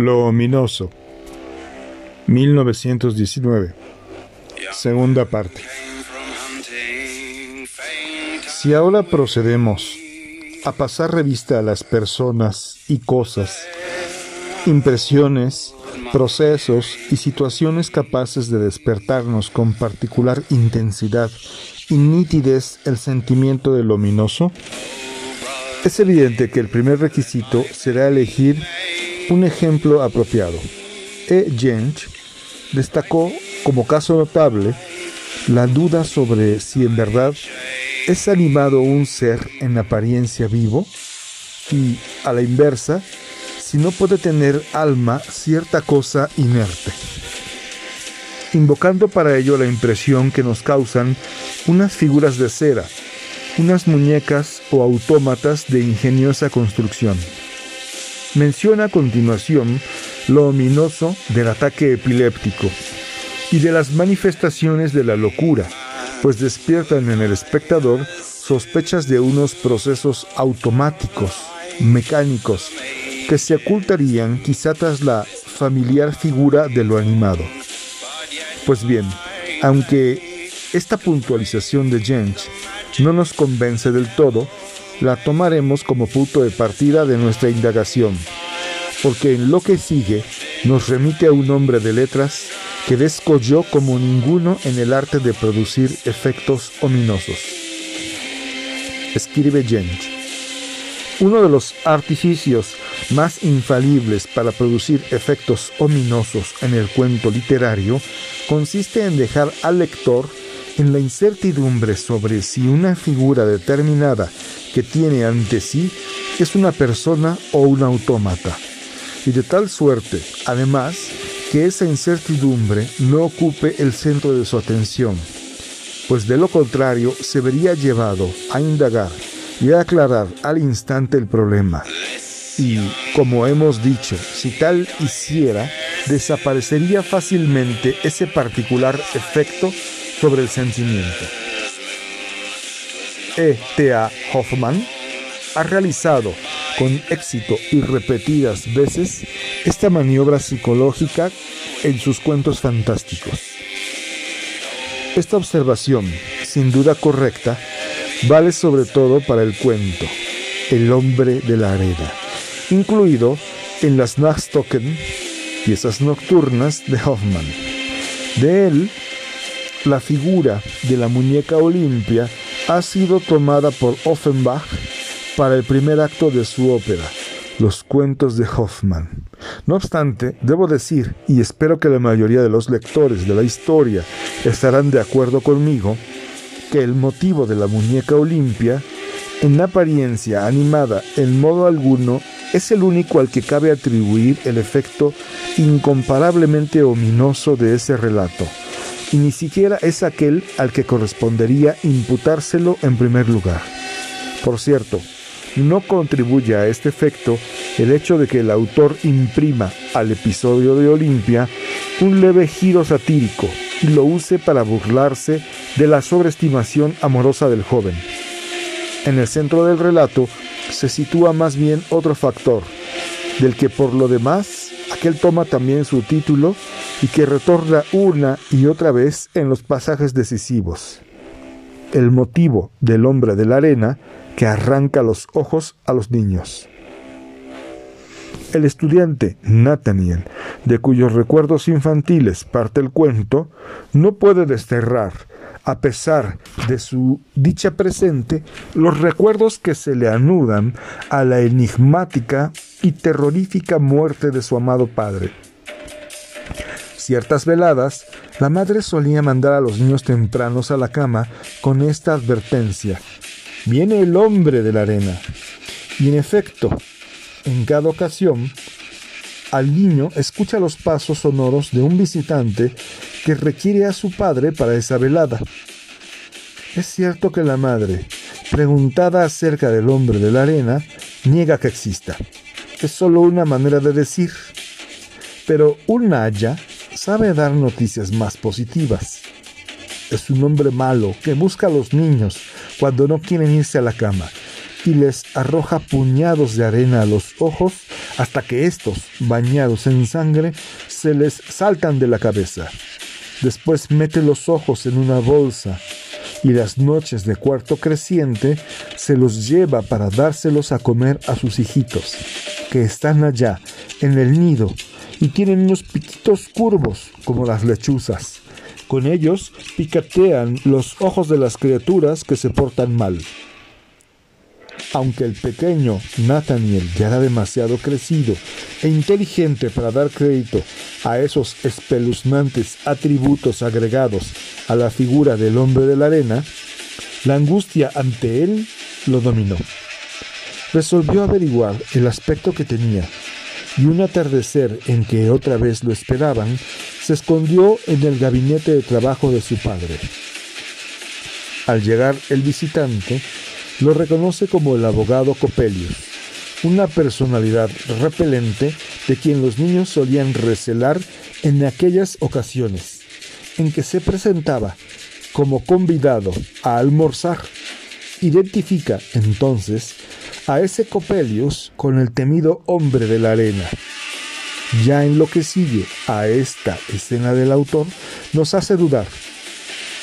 Lo ominoso. 1919. Segunda parte. Si ahora procedemos a pasar revista a las personas y cosas, impresiones, procesos y situaciones capaces de despertarnos con particular intensidad y nitidez el sentimiento del ominoso, es evidente que el primer requisito será elegir un ejemplo apropiado. E. Jenge destacó como caso notable la duda sobre si en verdad es animado un ser en apariencia vivo y, a la inversa, si no puede tener alma cierta cosa inerte, invocando para ello la impresión que nos causan unas figuras de cera, unas muñecas o autómatas de ingeniosa construcción. Menciona a continuación lo ominoso del ataque epiléptico y de las manifestaciones de la locura, pues despiertan en el espectador sospechas de unos procesos automáticos, mecánicos, que se ocultarían quizá tras la familiar figura de lo animado. Pues bien, aunque esta puntualización de Jenge no nos convence del todo, la tomaremos como punto de partida de nuestra indagación, porque en lo que sigue nos remite a un hombre de letras que descolló como ninguno en el arte de producir efectos ominosos. Escribe Jenge. Uno de los artificios más infalibles para producir efectos ominosos en el cuento literario consiste en dejar al lector en la incertidumbre sobre si una figura determinada que tiene ante sí es una persona o un autómata, y de tal suerte, además, que esa incertidumbre no ocupe el centro de su atención, pues de lo contrario se vería llevado a indagar y a aclarar al instante el problema. Y, como hemos dicho, si tal hiciera, desaparecería fácilmente ese particular efecto sobre el sentimiento. E. T. A. Hoffman ha realizado con éxito y repetidas veces esta maniobra psicológica en sus cuentos fantásticos. Esta observación, sin duda correcta, vale sobre todo para el cuento El hombre de la arena incluido en las Nachtstocken, piezas nocturnas de Hoffman. De él, la figura de la muñeca Olimpia ha sido tomada por Offenbach para el primer acto de su ópera, Los cuentos de Hoffman. No obstante, debo decir, y espero que la mayoría de los lectores de la historia estarán de acuerdo conmigo, que el motivo de la muñeca Olimpia, en apariencia animada en modo alguno, es el único al que cabe atribuir el efecto incomparablemente ominoso de ese relato, y ni siquiera es aquel al que correspondería imputárselo en primer lugar. Por cierto, no contribuye a este efecto el hecho de que el autor imprima al episodio de Olimpia un leve giro satírico y lo use para burlarse de la sobreestimación amorosa del joven. En el centro del relato se sitúa más bien otro factor, del que por lo demás aquel toma también su título y que retorna una y otra vez en los pasajes decisivos. El motivo del hombre de la arena que arranca los ojos a los niños. El estudiante Nathaniel, de cuyos recuerdos infantiles parte el cuento, no puede desterrar a pesar de su dicha presente, los recuerdos que se le anudan a la enigmática y terrorífica muerte de su amado padre. Ciertas veladas, la madre solía mandar a los niños tempranos a la cama con esta advertencia. Viene el hombre de la arena. Y en efecto, en cada ocasión, al niño escucha los pasos sonoros de un visitante que requiere a su padre para esa velada. Es cierto que la madre, preguntada acerca del hombre de la arena, niega que exista. Es solo una manera de decir. Pero un Naya sabe dar noticias más positivas. Es un hombre malo que busca a los niños cuando no quieren irse a la cama y les arroja puñados de arena a los ojos hasta que estos, bañados en sangre, se les saltan de la cabeza. Después mete los ojos en una bolsa y las noches de cuarto creciente se los lleva para dárselos a comer a sus hijitos, que están allá, en el nido, y tienen unos piquitos curvos como las lechuzas. Con ellos picatean los ojos de las criaturas que se portan mal. Aunque el pequeño Nathaniel ya era demasiado crecido e inteligente para dar crédito a esos espeluznantes atributos agregados a la figura del hombre de la arena, la angustia ante él lo dominó. Resolvió averiguar el aspecto que tenía y un atardecer en que otra vez lo esperaban, se escondió en el gabinete de trabajo de su padre. Al llegar el visitante, lo reconoce como el abogado Copelius, una personalidad repelente de quien los niños solían recelar en aquellas ocasiones en que se presentaba como convidado a almorzar. Identifica entonces a ese Copelius con el temido hombre de la arena. Ya en lo que sigue a esta escena del autor, nos hace dudar.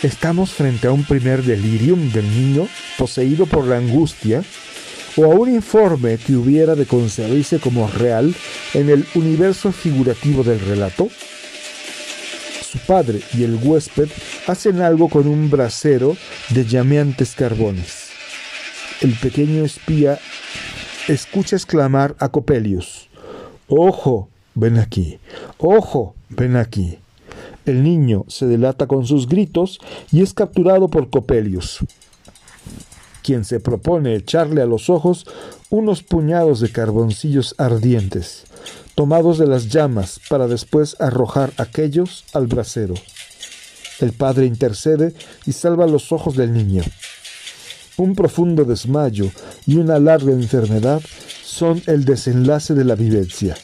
¿Estamos frente a un primer delirium del niño poseído por la angustia o a un informe que hubiera de concebirse como real en el universo figurativo del relato? Su padre y el huésped hacen algo con un brasero de llameantes carbones el pequeño espía escucha exclamar a Copelius, Ojo, ven aquí, ojo, ven aquí. El niño se delata con sus gritos y es capturado por Copelius, quien se propone echarle a los ojos unos puñados de carboncillos ardientes, tomados de las llamas para después arrojar aquellos al brasero. El padre intercede y salva los ojos del niño. Un profundo desmayo y una larga enfermedad son el desenlace de la vivencia.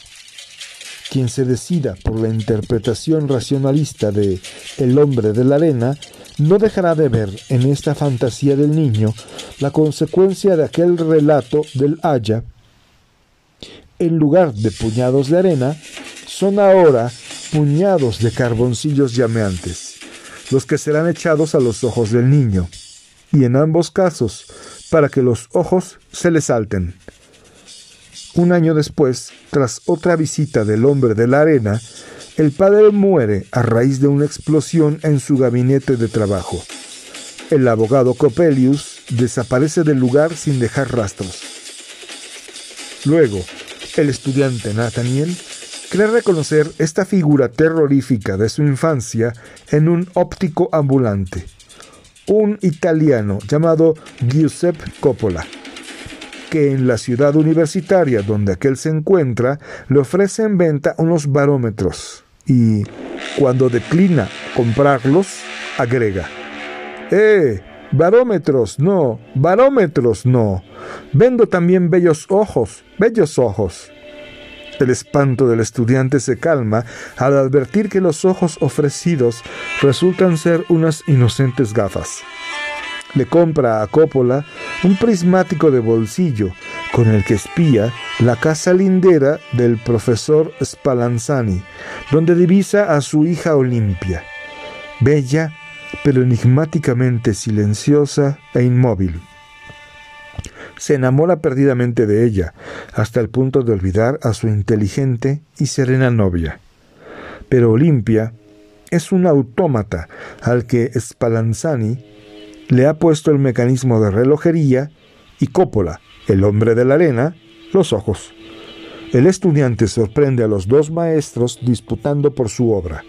Quien se decida por la interpretación racionalista de El hombre de la arena no dejará de ver en esta fantasía del niño la consecuencia de aquel relato del haya. En lugar de puñados de arena, son ahora puñados de carboncillos llameantes, los que serán echados a los ojos del niño y en ambos casos para que los ojos se le salten. Un año después, tras otra visita del hombre de la arena, el padre muere a raíz de una explosión en su gabinete de trabajo. El abogado Copelius desaparece del lugar sin dejar rastros. Luego, el estudiante Nathaniel cree reconocer esta figura terrorífica de su infancia en un óptico ambulante un italiano llamado Giuseppe Coppola, que en la ciudad universitaria donde aquel se encuentra le ofrece en venta unos barómetros y cuando declina comprarlos, agrega, ¡Eh! Barómetros, no, barómetros, no. Vendo también bellos ojos, bellos ojos. El espanto del estudiante se calma al advertir que los ojos ofrecidos resultan ser unas inocentes gafas. Le compra a Coppola un prismático de bolsillo con el que espía la casa lindera del profesor Spallanzani, donde divisa a su hija Olimpia, bella pero enigmáticamente silenciosa e inmóvil se enamora perdidamente de ella, hasta el punto de olvidar a su inteligente y serena novia. Pero Olimpia es un autómata al que Spallanzani le ha puesto el mecanismo de relojería y Coppola, el hombre de la arena, los ojos. El estudiante sorprende a los dos maestros disputando por su obra.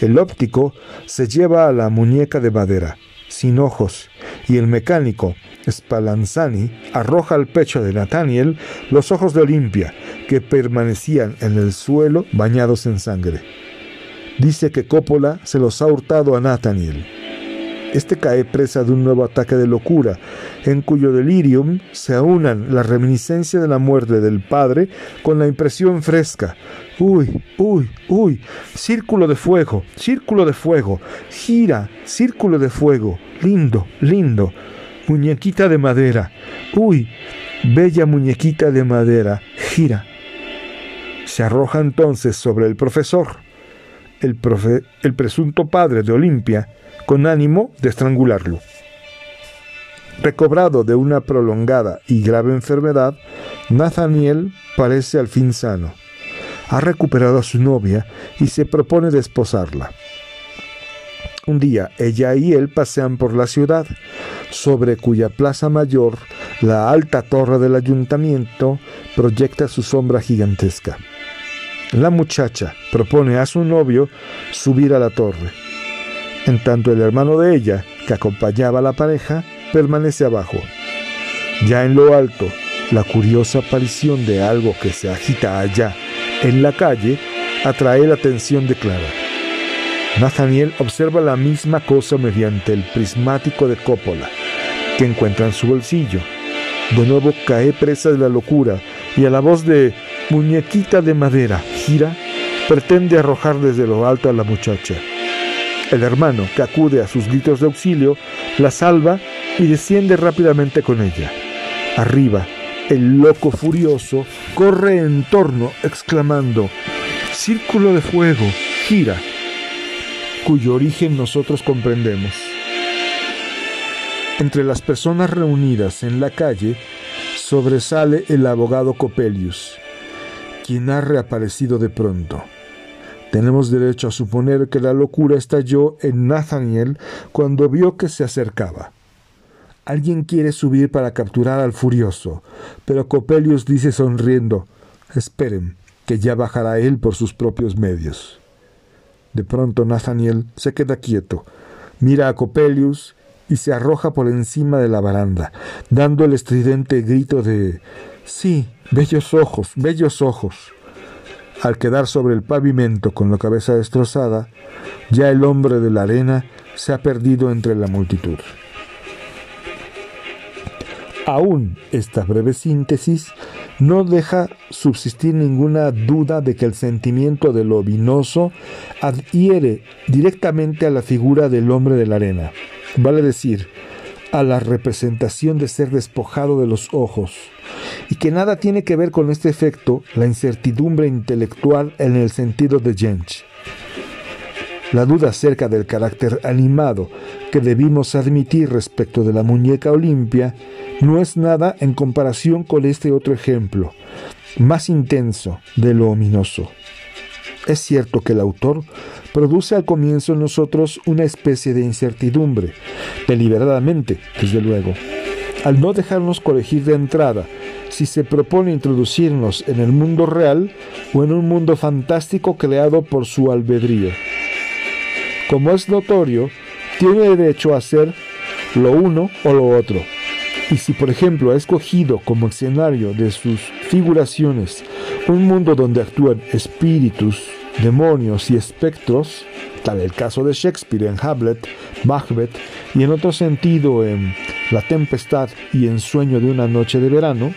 El óptico se lleva a la muñeca de madera, sin ojos, y el mecánico, Spallanzani, arroja al pecho de Nathaniel los ojos de Olimpia, que permanecían en el suelo bañados en sangre. Dice que Coppola se los ha hurtado a Nathaniel. Este cae presa de un nuevo ataque de locura, en cuyo delirium se aunan la reminiscencia de la muerte del padre con la impresión fresca. Uy, uy, uy, círculo de fuego, círculo de fuego, gira, círculo de fuego, lindo, lindo. muñequita de madera, uy, bella muñequita de madera, gira. Se arroja entonces sobre el profesor, el, el presunto padre de Olimpia, con ánimo de estrangularlo. Recobrado de una prolongada y grave enfermedad, Nathaniel parece al fin sano. Ha recuperado a su novia y se propone desposarla. Un día ella y él pasean por la ciudad, sobre cuya plaza mayor la alta torre del ayuntamiento proyecta su sombra gigantesca. La muchacha propone a su novio subir a la torre. En tanto el hermano de ella, que acompañaba a la pareja, permanece abajo. Ya en lo alto, la curiosa aparición de algo que se agita allá, en la calle, atrae la atención de Clara. Nathaniel observa la misma cosa mediante el prismático de Coppola, que encuentra en su bolsillo. De nuevo cae presa de la locura y a la voz de muñequita de madera gira, pretende arrojar desde lo alto a la muchacha. El hermano, que acude a sus gritos de auxilio, la salva y desciende rápidamente con ella. Arriba, el loco furioso corre en torno exclamando, Círculo de fuego, gira cuyo origen nosotros comprendemos. Entre las personas reunidas en la calle sobresale el abogado Copelius, quien ha reaparecido de pronto. Tenemos derecho a suponer que la locura estalló en Nathaniel cuando vio que se acercaba. Alguien quiere subir para capturar al furioso, pero Copelius dice sonriendo, esperen, que ya bajará él por sus propios medios. De pronto Nathaniel se queda quieto, mira a Copelius y se arroja por encima de la baranda, dando el estridente grito de Sí, bellos ojos, bellos ojos. Al quedar sobre el pavimento con la cabeza destrozada, ya el hombre de la arena se ha perdido entre la multitud. Aún esta breve síntesis no deja subsistir ninguna duda de que el sentimiento de lo vinoso adhiere directamente a la figura del hombre de la arena, vale decir, a la representación de ser despojado de los ojos, y que nada tiene que ver con este efecto la incertidumbre intelectual en el sentido de Jench. La duda acerca del carácter animado que debimos admitir respecto de la muñeca Olimpia no es nada en comparación con este otro ejemplo, más intenso de lo ominoso. Es cierto que el autor produce al comienzo en nosotros una especie de incertidumbre, deliberadamente, desde luego, al no dejarnos corregir de entrada si se propone introducirnos en el mundo real o en un mundo fantástico creado por su albedrío. Como es notorio, tiene derecho a hacer lo uno o lo otro. Y si por ejemplo ha escogido como escenario de sus figuraciones un mundo donde actúan espíritus, demonios y espectros, tal el caso de Shakespeare en Hamlet, Macbeth y en otro sentido en La Tempestad y en Sueño de una Noche de Verano,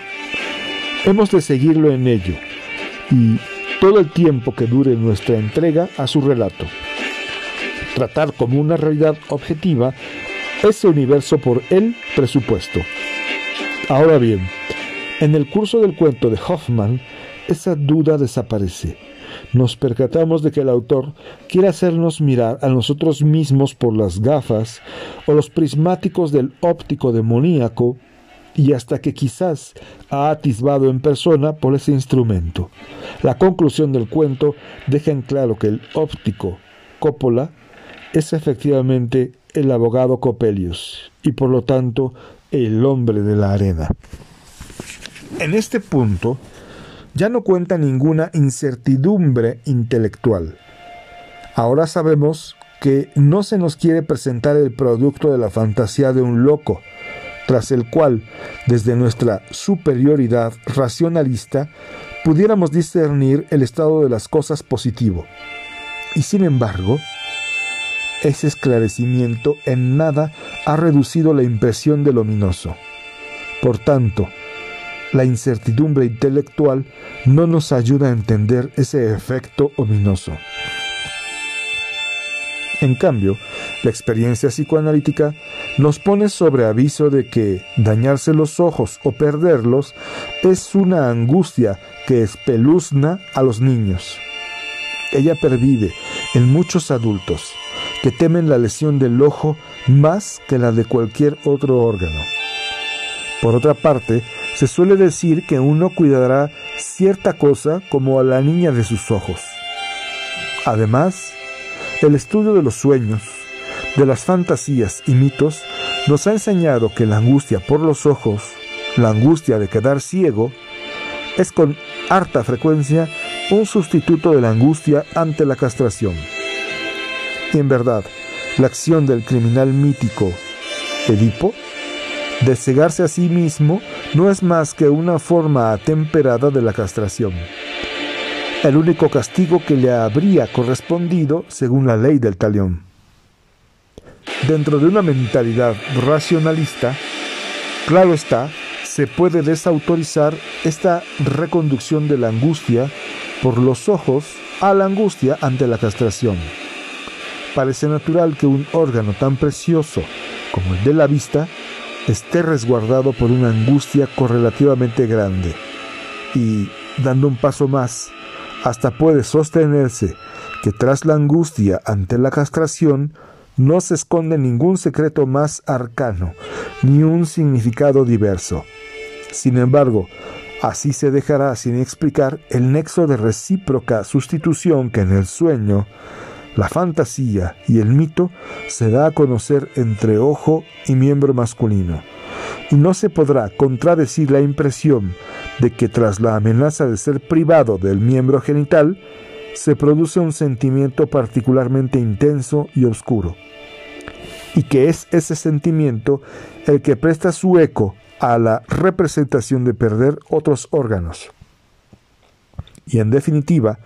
hemos de seguirlo en ello y todo el tiempo que dure nuestra entrega a su relato tratar como una realidad objetiva ese universo por el presupuesto. Ahora bien, en el curso del cuento de Hoffman, esa duda desaparece. Nos percatamos de que el autor quiere hacernos mirar a nosotros mismos por las gafas o los prismáticos del óptico demoníaco y hasta que quizás ha atisbado en persona por ese instrumento. La conclusión del cuento deja en claro que el óptico Coppola es efectivamente el abogado Copelius y por lo tanto el hombre de la arena. En este punto ya no cuenta ninguna incertidumbre intelectual. Ahora sabemos que no se nos quiere presentar el producto de la fantasía de un loco, tras el cual, desde nuestra superioridad racionalista, pudiéramos discernir el estado de las cosas positivo. Y sin embargo, ese esclarecimiento en nada ha reducido la impresión del ominoso. Por tanto, la incertidumbre intelectual no nos ayuda a entender ese efecto ominoso. En cambio, la experiencia psicoanalítica nos pone sobre aviso de que dañarse los ojos o perderlos es una angustia que espeluzna a los niños. Ella pervive en muchos adultos que temen la lesión del ojo más que la de cualquier otro órgano. Por otra parte, se suele decir que uno cuidará cierta cosa como a la niña de sus ojos. Además, el estudio de los sueños, de las fantasías y mitos nos ha enseñado que la angustia por los ojos, la angustia de quedar ciego, es con harta frecuencia un sustituto de la angustia ante la castración. Y en verdad, la acción del criminal mítico Edipo de cegarse a sí mismo no es más que una forma atemperada de la castración. El único castigo que le habría correspondido según la ley del talión. Dentro de una mentalidad racionalista, claro está, se puede desautorizar esta reconducción de la angustia por los ojos a la angustia ante la castración. Parece natural que un órgano tan precioso como el de la vista esté resguardado por una angustia correlativamente grande y, dando un paso más, hasta puede sostenerse que tras la angustia ante la castración no se esconde ningún secreto más arcano, ni un significado diverso. Sin embargo, así se dejará sin explicar el nexo de recíproca sustitución que en el sueño, la fantasía y el mito se da a conocer entre ojo y miembro masculino. Y no se podrá contradecir la impresión de que tras la amenaza de ser privado del miembro genital, se produce un sentimiento particularmente intenso y oscuro y que es ese sentimiento el que presta su eco a la representación de perder otros órganos. Y en definitiva,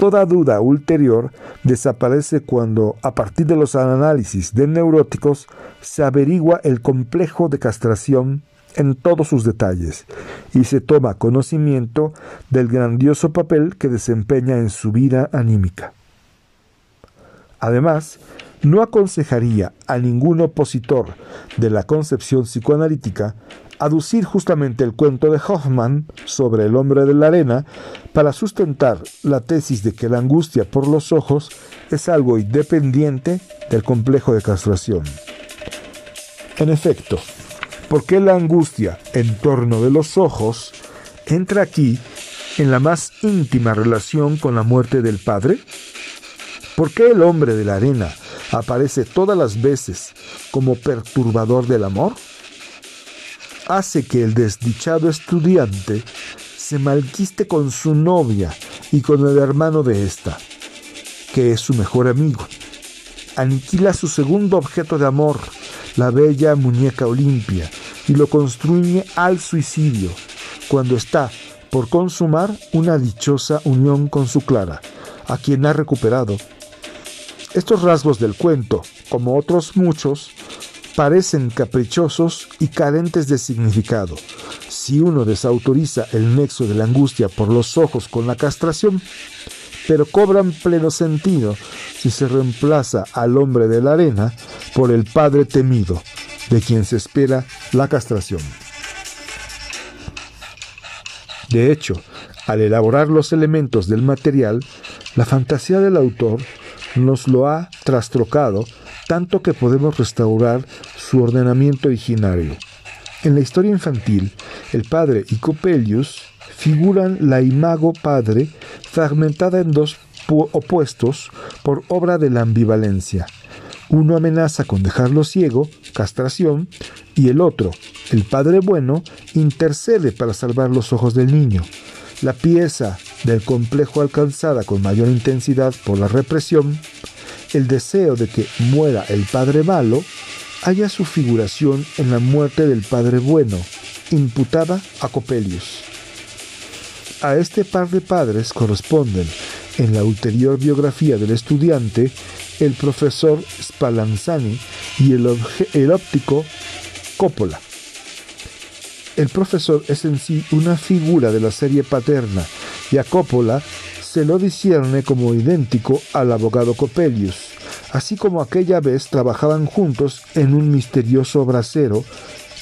toda duda ulterior desaparece cuando, a partir de los análisis de neuróticos, se averigua el complejo de castración en todos sus detalles y se toma conocimiento del grandioso papel que desempeña en su vida anímica. Además, no aconsejaría a ningún opositor de la concepción psicoanalítica aducir justamente el cuento de Hoffman sobre el hombre de la arena para sustentar la tesis de que la angustia por los ojos es algo independiente del complejo de castración. En efecto, ¿por qué la angustia en torno de los ojos entra aquí en la más íntima relación con la muerte del padre? ¿Por qué el hombre de la arena aparece todas las veces como perturbador del amor, hace que el desdichado estudiante se malquiste con su novia y con el hermano de ésta, que es su mejor amigo. Aniquila su segundo objeto de amor, la bella muñeca Olimpia, y lo construye al suicidio, cuando está por consumar una dichosa unión con su Clara, a quien ha recuperado estos rasgos del cuento, como otros muchos, parecen caprichosos y carentes de significado. Si uno desautoriza el nexo de la angustia por los ojos con la castración, pero cobran pleno sentido si se reemplaza al hombre de la arena por el Padre temido, de quien se espera la castración. De hecho, al elaborar los elementos del material, la fantasía del autor nos lo ha trastrocado tanto que podemos restaurar su ordenamiento originario. En la historia infantil, el padre y Coppelius figuran la imago padre fragmentada en dos opuestos por obra de la ambivalencia. Uno amenaza con dejarlo ciego, castración, y el otro, el padre bueno, intercede para salvar los ojos del niño. La pieza del complejo alcanzada con mayor intensidad por la represión, el deseo de que muera el padre malo, haya su figuración en la muerte del padre bueno, imputada a Copelius. A este par de padres corresponden, en la ulterior biografía del estudiante, el profesor Spallanzani y el, el óptico Coppola. El profesor es en sí una figura de la serie paterna y a Coppola se lo discierne como idéntico al abogado Coppelius, así como aquella vez trabajaban juntos en un misterioso brasero,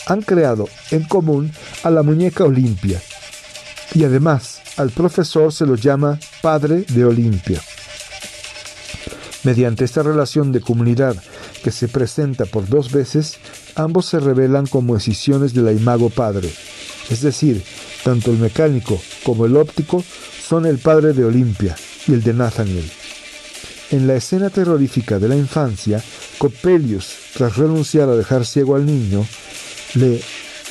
han creado en común a la muñeca Olimpia. Y además, al profesor se lo llama Padre de Olimpia. Mediante esta relación de comunidad que se presenta por dos veces, ambos se revelan como escisiones de la imago Padre, es decir, tanto el mecánico como el óptico son el padre de Olimpia y el de Nathaniel. En la escena terrorífica de la infancia, Coppelius, tras renunciar a dejar ciego al niño, le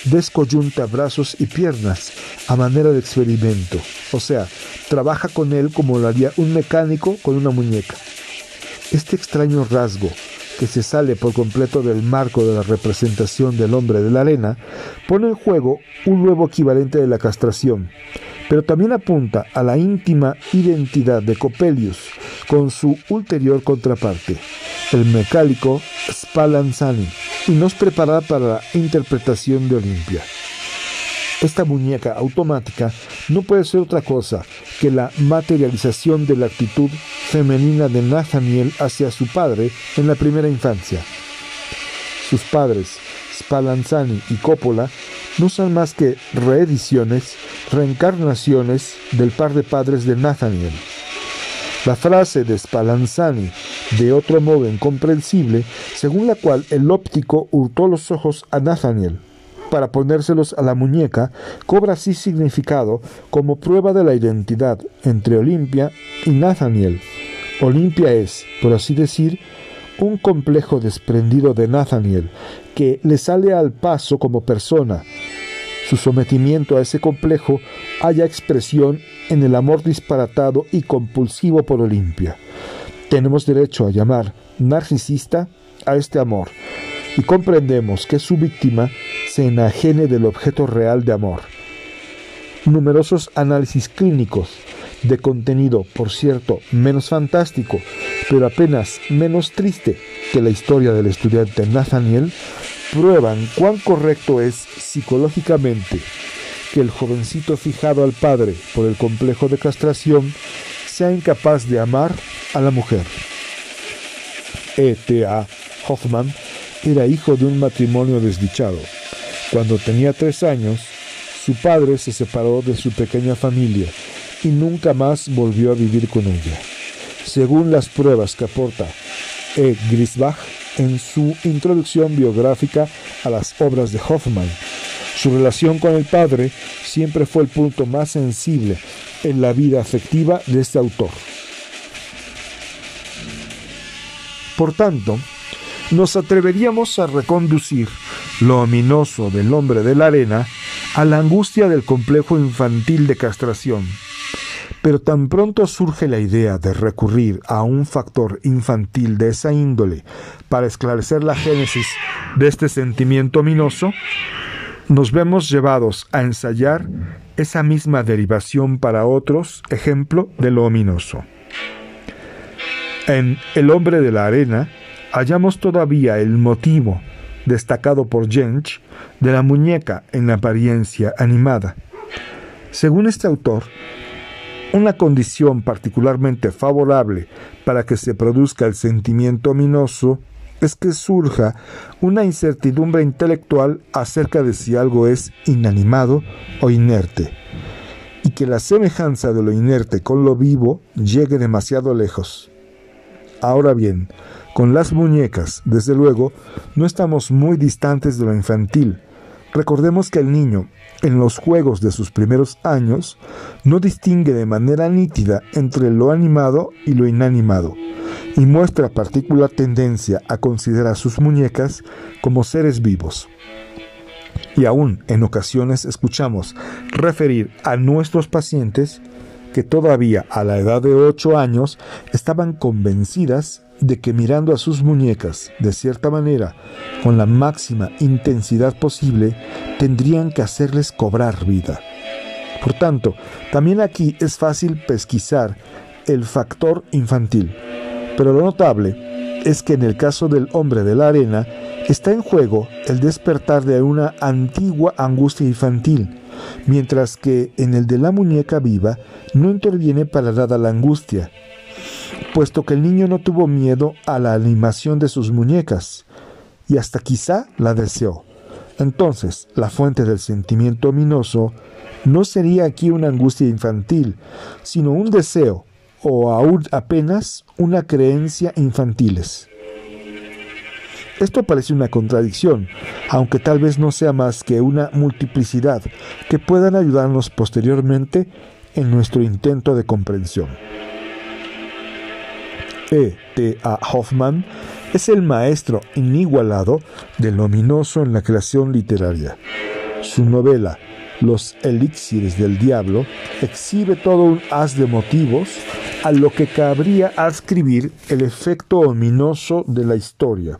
descoyunta brazos y piernas a manera de experimento, o sea, trabaja con él como lo haría un mecánico con una muñeca. Este extraño rasgo, que se sale por completo del marco de la representación del hombre de la arena, pone en juego un nuevo equivalente de la castración, pero también apunta a la íntima identidad de Coppelius con su ulterior contraparte, el mecánico Spallanzani, y nos prepara para la interpretación de Olimpia. Esta muñeca automática no puede ser otra cosa que la materialización de la actitud femenina de Nathaniel hacia su padre en la primera infancia. Sus padres, Spallanzani y Coppola, no son más que reediciones, reencarnaciones del par de padres de Nathaniel. La frase de Spallanzani, de otro modo incomprensible, según la cual el óptico hurtó los ojos a Nathaniel para ponérselos a la muñeca, cobra así significado como prueba de la identidad entre Olimpia y Nathaniel. Olimpia es, por así decir, un complejo desprendido de Nathaniel, que le sale al paso como persona. Su sometimiento a ese complejo haya expresión en el amor disparatado y compulsivo por Olimpia. Tenemos derecho a llamar narcisista a este amor, y comprendemos que su víctima se enajene del objeto real de amor. Numerosos análisis clínicos de contenido, por cierto, menos fantástico, pero apenas menos triste que la historia del estudiante Nathaniel, prueban cuán correcto es psicológicamente que el jovencito fijado al padre por el complejo de castración sea incapaz de amar a la mujer. E.T.A. Hoffman era hijo de un matrimonio desdichado. Cuando tenía tres años, su padre se separó de su pequeña familia y nunca más volvió a vivir con ella. Según las pruebas que aporta E. Grisbach en su introducción biográfica a las obras de Hoffman, su relación con el padre siempre fue el punto más sensible en la vida afectiva de este autor. Por tanto, nos atreveríamos a reconducir lo ominoso del hombre de la arena a la angustia del complejo infantil de castración. Pero tan pronto surge la idea de recurrir a un factor infantil de esa índole para esclarecer la génesis de este sentimiento ominoso, nos vemos llevados a ensayar esa misma derivación para otros, ejemplo de lo ominoso. En El hombre de la arena, hallamos todavía el motivo, destacado por Jench, de la muñeca en apariencia animada. Según este autor, una condición particularmente favorable para que se produzca el sentimiento ominoso es que surja una incertidumbre intelectual acerca de si algo es inanimado o inerte, y que la semejanza de lo inerte con lo vivo llegue demasiado lejos. Ahora bien, con las muñecas, desde luego, no estamos muy distantes de lo infantil. Recordemos que el niño, en los juegos de sus primeros años, no distingue de manera nítida entre lo animado y lo inanimado, y muestra particular tendencia a considerar sus muñecas como seres vivos. Y aún en ocasiones escuchamos referir a nuestros pacientes que todavía a la edad de 8 años estaban convencidas de que mirando a sus muñecas de cierta manera, con la máxima intensidad posible, tendrían que hacerles cobrar vida. Por tanto, también aquí es fácil pesquisar el factor infantil, pero lo notable es que en el caso del hombre de la arena está en juego el despertar de una antigua angustia infantil, mientras que en el de la muñeca viva no interviene para nada la angustia, puesto que el niño no tuvo miedo a la animación de sus muñecas, y hasta quizá la deseó. Entonces, la fuente del sentimiento ominoso no sería aquí una angustia infantil, sino un deseo, o aún apenas una creencia infantiles. Esto parece una contradicción, aunque tal vez no sea más que una multiplicidad que puedan ayudarnos posteriormente en nuestro intento de comprensión. E. T. A. Hoffman es el maestro inigualado del ominoso en la creación literaria. Su novela Los elixires del diablo exhibe todo un haz de motivos a lo que cabría adscribir el efecto ominoso de la historia.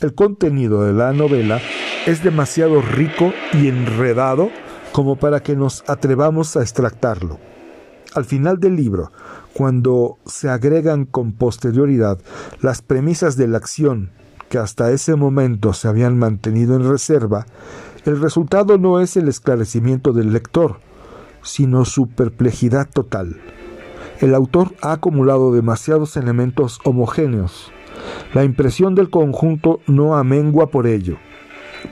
El contenido de la novela es demasiado rico y enredado como para que nos atrevamos a extractarlo. Al final del libro, cuando se agregan con posterioridad las premisas de la acción que hasta ese momento se habían mantenido en reserva, el resultado no es el esclarecimiento del lector, sino su perplejidad total. El autor ha acumulado demasiados elementos homogéneos. La impresión del conjunto no amengua por ello,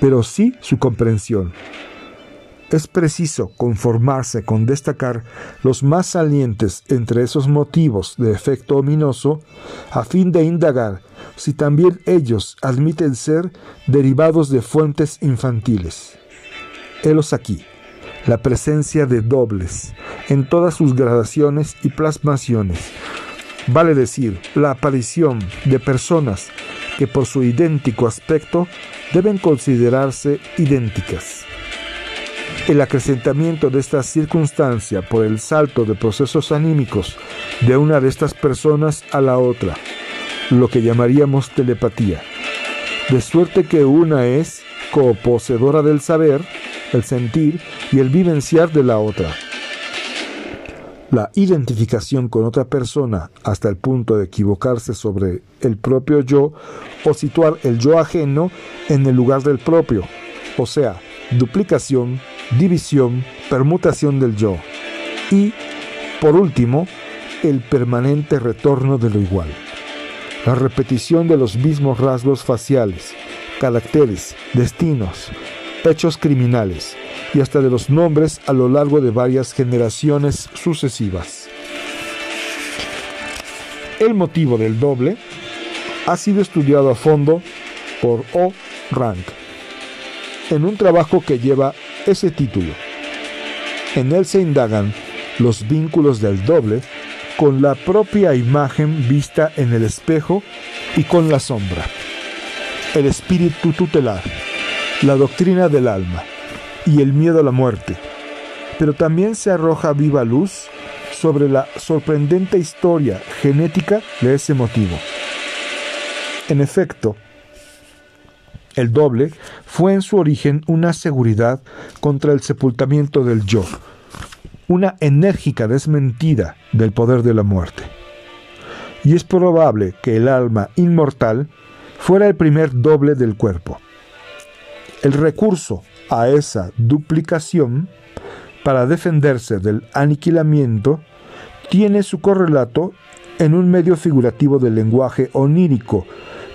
pero sí su comprensión es preciso conformarse con destacar los más salientes entre esos motivos de efecto ominoso a fin de indagar si también ellos admiten ser derivados de fuentes infantiles. Helos aquí, la presencia de dobles en todas sus gradaciones y plasmaciones, vale decir, la aparición de personas que por su idéntico aspecto deben considerarse idénticas. El acrecentamiento de esta circunstancia por el salto de procesos anímicos de una de estas personas a la otra, lo que llamaríamos telepatía, de suerte que una es coposeedora del saber, el sentir y el vivenciar de la otra. La identificación con otra persona hasta el punto de equivocarse sobre el propio yo o situar el yo ajeno en el lugar del propio, o sea, duplicación, división, permutación del yo. Y, por último, el permanente retorno de lo igual. La repetición de los mismos rasgos faciales, caracteres, destinos, hechos criminales y hasta de los nombres a lo largo de varias generaciones sucesivas. El motivo del doble ha sido estudiado a fondo por O. Rank en un trabajo que lleva ese título. En él se indagan los vínculos del doble con la propia imagen vista en el espejo y con la sombra, el espíritu tutelar, la doctrina del alma y el miedo a la muerte, pero también se arroja viva luz sobre la sorprendente historia genética de ese motivo. En efecto, el doble fue en su origen una seguridad contra el sepultamiento del yo, una enérgica desmentida del poder de la muerte. Y es probable que el alma inmortal fuera el primer doble del cuerpo. El recurso a esa duplicación para defenderse del aniquilamiento tiene su correlato en un medio figurativo del lenguaje onírico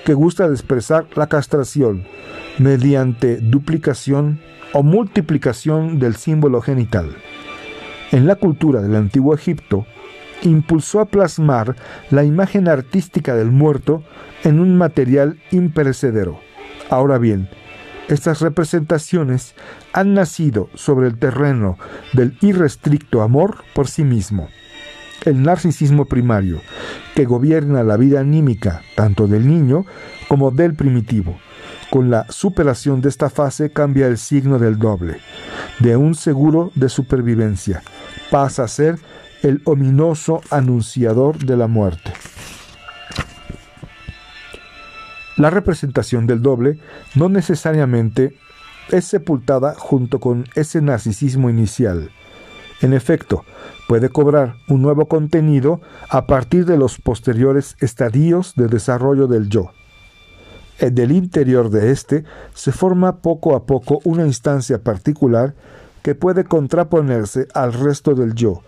que gusta de expresar la castración mediante duplicación o multiplicación del símbolo genital. En la cultura del antiguo Egipto, impulsó a plasmar la imagen artística del muerto en un material imperecedero. Ahora bien, estas representaciones han nacido sobre el terreno del irrestricto amor por sí mismo el narcisismo primario, que gobierna la vida anímica tanto del niño como del primitivo. Con la superación de esta fase cambia el signo del doble. De un seguro de supervivencia pasa a ser el ominoso anunciador de la muerte. La representación del doble no necesariamente es sepultada junto con ese narcisismo inicial. En efecto, puede cobrar un nuevo contenido a partir de los posteriores estadios de desarrollo del yo. En el interior de éste se forma poco a poco una instancia particular que puede contraponerse al resto del yo,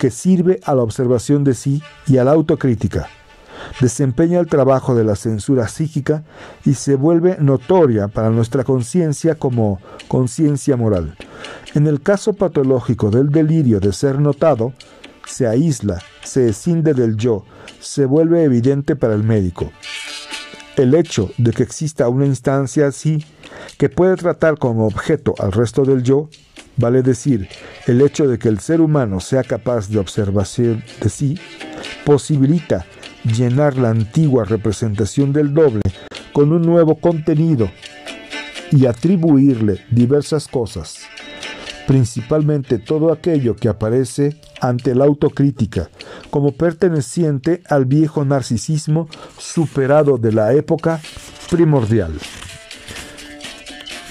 que sirve a la observación de sí y a la autocrítica. Desempeña el trabajo de la censura psíquica y se vuelve notoria para nuestra conciencia como conciencia moral. En el caso patológico del delirio de ser notado, se aísla, se escinde del yo, se vuelve evidente para el médico. El hecho de que exista una instancia así, que puede tratar como objeto al resto del yo, vale decir, el hecho de que el ser humano sea capaz de observación de sí, posibilita llenar la antigua representación del doble con un nuevo contenido y atribuirle diversas cosas, principalmente todo aquello que aparece ante la autocrítica, como perteneciente al viejo narcisismo superado de la época primordial.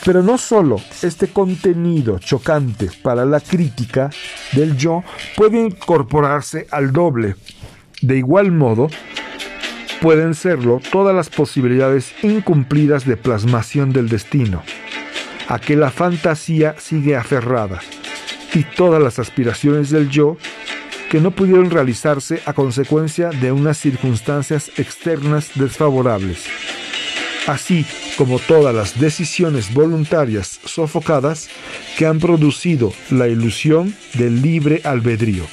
Pero no solo este contenido chocante para la crítica del yo puede incorporarse al doble. De igual modo, pueden serlo todas las posibilidades incumplidas de plasmación del destino, a que la fantasía sigue aferrada, y todas las aspiraciones del yo que no pudieron realizarse a consecuencia de unas circunstancias externas desfavorables, así como todas las decisiones voluntarias sofocadas que han producido la ilusión del libre albedrío.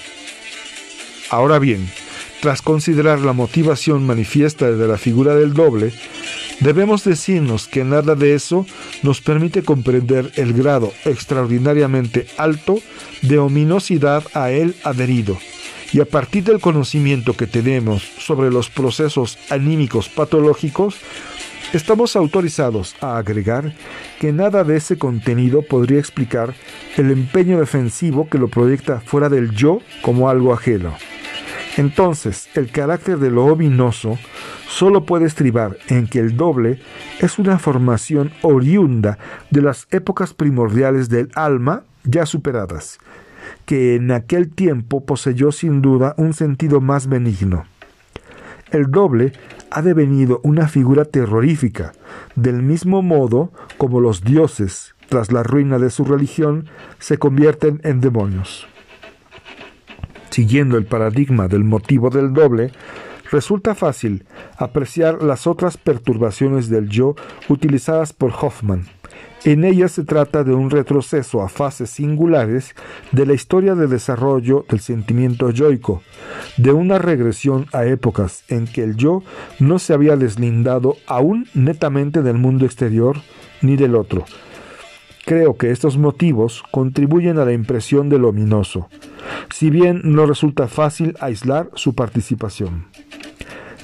Ahora bien, tras considerar la motivación manifiesta de la figura del doble, debemos decirnos que nada de eso nos permite comprender el grado extraordinariamente alto de ominosidad a él adherido. Y a partir del conocimiento que tenemos sobre los procesos anímicos patológicos, estamos autorizados a agregar que nada de ese contenido podría explicar el empeño defensivo que lo proyecta fuera del yo como algo ajeno. Entonces, el carácter de lo ominoso solo puede estribar en que el doble es una formación oriunda de las épocas primordiales del alma ya superadas, que en aquel tiempo poseyó sin duda un sentido más benigno. El doble ha devenido una figura terrorífica, del mismo modo como los dioses, tras la ruina de su religión, se convierten en demonios. Siguiendo el paradigma del motivo del doble, resulta fácil apreciar las otras perturbaciones del yo utilizadas por Hoffman. En ellas se trata de un retroceso a fases singulares de la historia de desarrollo del sentimiento yoico, de una regresión a épocas en que el yo no se había deslindado aún netamente del mundo exterior ni del otro, Creo que estos motivos contribuyen a la impresión de lo ominoso, si bien no resulta fácil aislar su participación.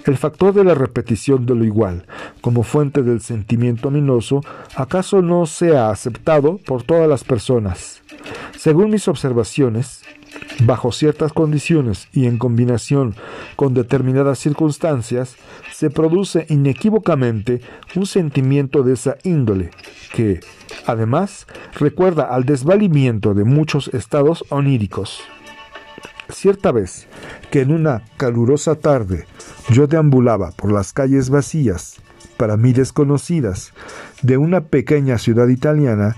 El factor de la repetición de lo igual como fuente del sentimiento ominoso acaso no sea aceptado por todas las personas. Según mis observaciones, bajo ciertas condiciones y en combinación con determinadas circunstancias, se produce inequívocamente un sentimiento de esa índole, que, además, recuerda al desvalimiento de muchos estados oníricos. Cierta vez que en una calurosa tarde yo deambulaba por las calles vacías, para mí desconocidas, de una pequeña ciudad italiana,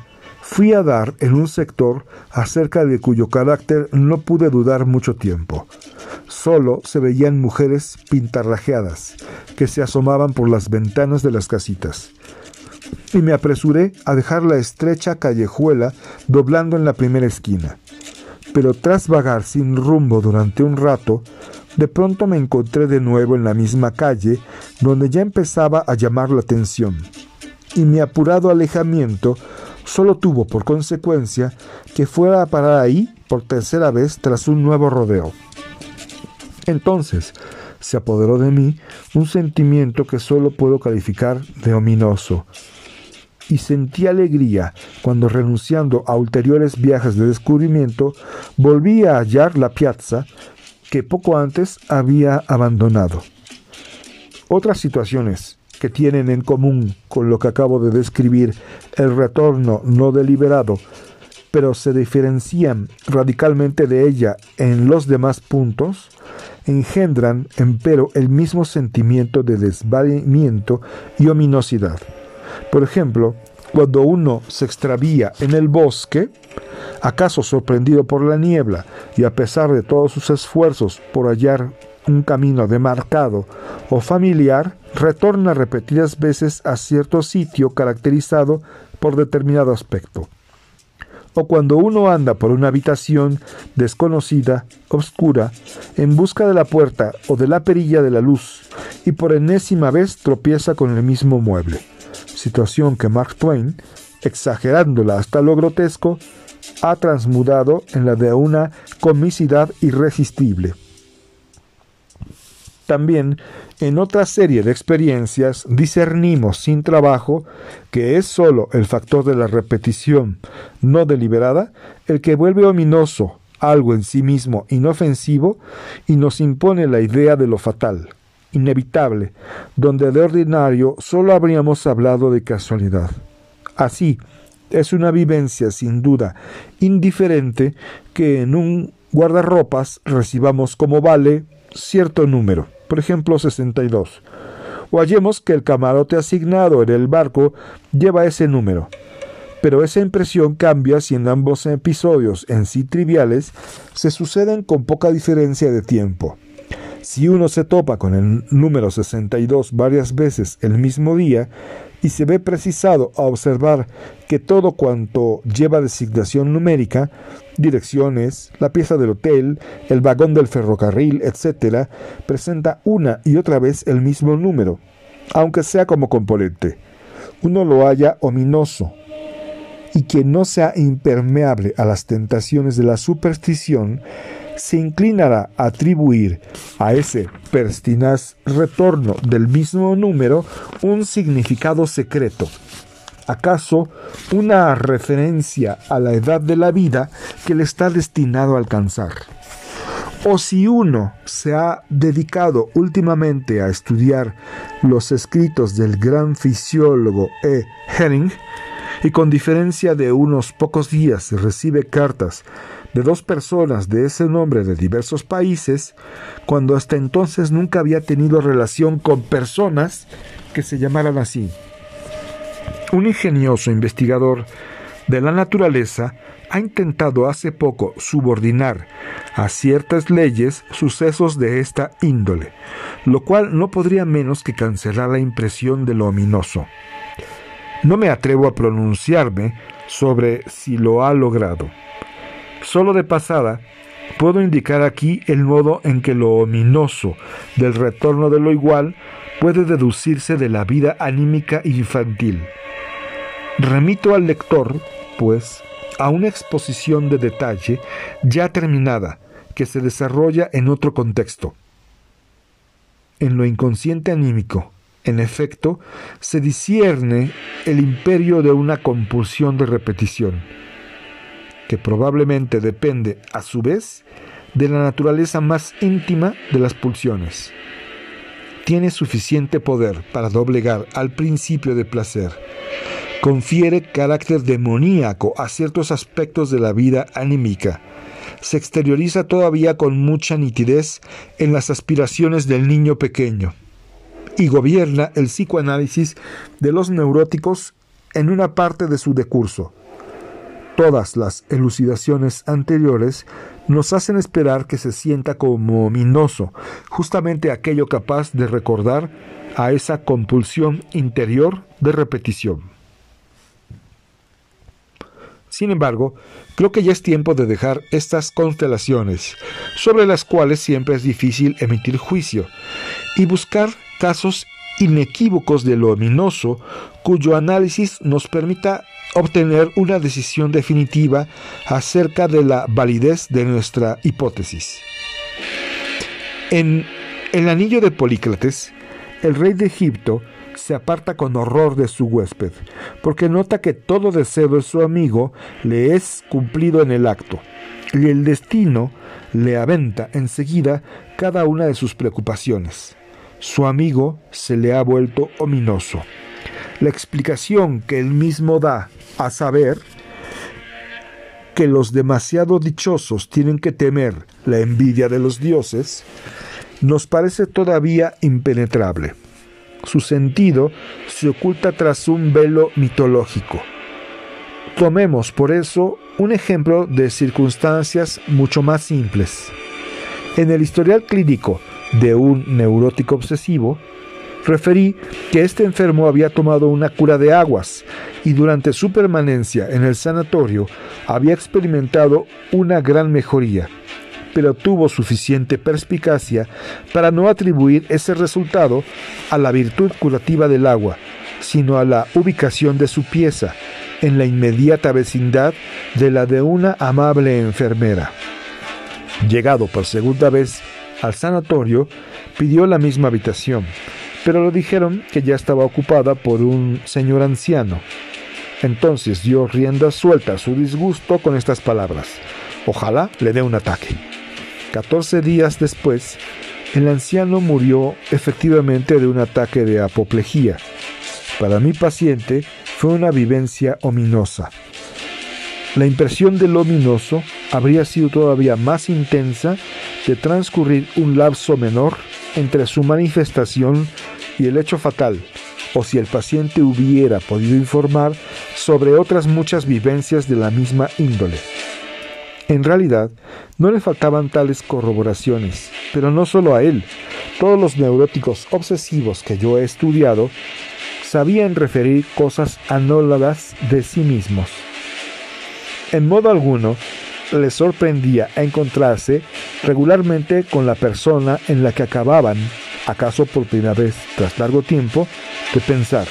fui a dar en un sector acerca de cuyo carácter no pude dudar mucho tiempo. Solo se veían mujeres pintarrajeadas que se asomaban por las ventanas de las casitas. Y me apresuré a dejar la estrecha callejuela doblando en la primera esquina. Pero tras vagar sin rumbo durante un rato, de pronto me encontré de nuevo en la misma calle donde ya empezaba a llamar la atención. Y mi apurado alejamiento solo tuvo por consecuencia que fuera a parar ahí por tercera vez tras un nuevo rodeo. Entonces se apoderó de mí un sentimiento que solo puedo calificar de ominoso. Y sentí alegría cuando renunciando a ulteriores viajes de descubrimiento volví a hallar la piazza que poco antes había abandonado. Otras situaciones que tienen en común con lo que acabo de describir el retorno no deliberado, pero se diferencian radicalmente de ella en los demás puntos, engendran, empero, el mismo sentimiento de desvalimiento y ominosidad. Por ejemplo, cuando uno se extravía en el bosque, acaso sorprendido por la niebla y a pesar de todos sus esfuerzos por hallar un camino demarcado o familiar, retorna repetidas veces a cierto sitio caracterizado por determinado aspecto. O cuando uno anda por una habitación desconocida, oscura, en busca de la puerta o de la perilla de la luz, y por enésima vez tropieza con el mismo mueble situación que Mark Twain, exagerándola hasta lo grotesco, ha transmudado en la de una comicidad irresistible. También en otra serie de experiencias discernimos sin trabajo que es sólo el factor de la repetición no deliberada el que vuelve ominoso algo en sí mismo inofensivo y nos impone la idea de lo fatal, inevitable, donde de ordinario solo habríamos hablado de casualidad. Así, es una vivencia sin duda indiferente que en un guardarropas recibamos como vale cierto número, por ejemplo 62, o hallemos que el camarote asignado en el barco lleva ese número. Pero esa impresión cambia si en ambos episodios en sí triviales se suceden con poca diferencia de tiempo. Si uno se topa con el número 62 varias veces el mismo día y se ve precisado a observar que todo cuanto lleva designación numérica, direcciones, la pieza del hotel, el vagón del ferrocarril, etc., presenta una y otra vez el mismo número, aunque sea como componente. Uno lo halla ominoso, y quien no sea impermeable a las tentaciones de la superstición, se inclinará a atribuir a ese perstinaz retorno del mismo número un significado secreto. ¿Acaso una referencia a la edad de la vida que le está destinado a alcanzar? O si uno se ha dedicado últimamente a estudiar los escritos del gran fisiólogo E. Henning, y con diferencia de unos pocos días recibe cartas de dos personas de ese nombre de diversos países, cuando hasta entonces nunca había tenido relación con personas que se llamaran así. Un ingenioso investigador de la naturaleza ha intentado hace poco subordinar a ciertas leyes sucesos de esta índole, lo cual no podría menos que cancelar la impresión de lo ominoso. No me atrevo a pronunciarme sobre si lo ha logrado. Solo de pasada, puedo indicar aquí el modo en que lo ominoso del retorno de lo igual puede deducirse de la vida anímica infantil. Remito al lector, pues, a una exposición de detalle ya terminada que se desarrolla en otro contexto. En lo inconsciente anímico, en efecto, se discierne el imperio de una compulsión de repetición que probablemente depende, a su vez, de la naturaleza más íntima de las pulsiones. Tiene suficiente poder para doblegar al principio de placer. Confiere carácter demoníaco a ciertos aspectos de la vida anímica. Se exterioriza todavía con mucha nitidez en las aspiraciones del niño pequeño. Y gobierna el psicoanálisis de los neuróticos en una parte de su decurso Todas las elucidaciones anteriores nos hacen esperar que se sienta como ominoso, justamente aquello capaz de recordar a esa compulsión interior de repetición. Sin embargo, creo que ya es tiempo de dejar estas constelaciones, sobre las cuales siempre es difícil emitir juicio, y buscar casos inequívocos de lo ominoso cuyo análisis nos permita obtener una decisión definitiva acerca de la validez de nuestra hipótesis. En el anillo de Polícrates, el rey de Egipto se aparta con horror de su huésped, porque nota que todo deseo de su amigo le es cumplido en el acto, y el destino le aventa enseguida cada una de sus preocupaciones. Su amigo se le ha vuelto ominoso. La explicación que él mismo da a saber que los demasiado dichosos tienen que temer la envidia de los dioses, nos parece todavía impenetrable. Su sentido se oculta tras un velo mitológico. Tomemos por eso un ejemplo de circunstancias mucho más simples. En el historial clínico de un neurótico obsesivo, referí que este enfermo había tomado una cura de aguas y durante su permanencia en el sanatorio había experimentado una gran mejoría, pero tuvo suficiente perspicacia para no atribuir ese resultado a la virtud curativa del agua, sino a la ubicación de su pieza en la inmediata vecindad de la de una amable enfermera. Llegado por segunda vez al sanatorio, pidió la misma habitación, pero le dijeron que ya estaba ocupada por un señor anciano. Entonces dio rienda suelta a su disgusto con estas palabras. Ojalá le dé un ataque. Catorce días después, el anciano murió efectivamente de un ataque de apoplejía. Para mi paciente fue una vivencia ominosa. La impresión del ominoso habría sido todavía más intensa de transcurrir un lapso menor entre su manifestación y el hecho fatal, o si el paciente hubiera podido informar sobre otras muchas vivencias de la misma índole. En realidad, no le faltaban tales corroboraciones, pero no solo a él. Todos los neuróticos obsesivos que yo he estudiado sabían referir cosas anólogas de sí mismos. En modo alguno, le sorprendía encontrarse regularmente con la persona en la que acababan, acaso por primera vez tras largo tiempo, de pensar.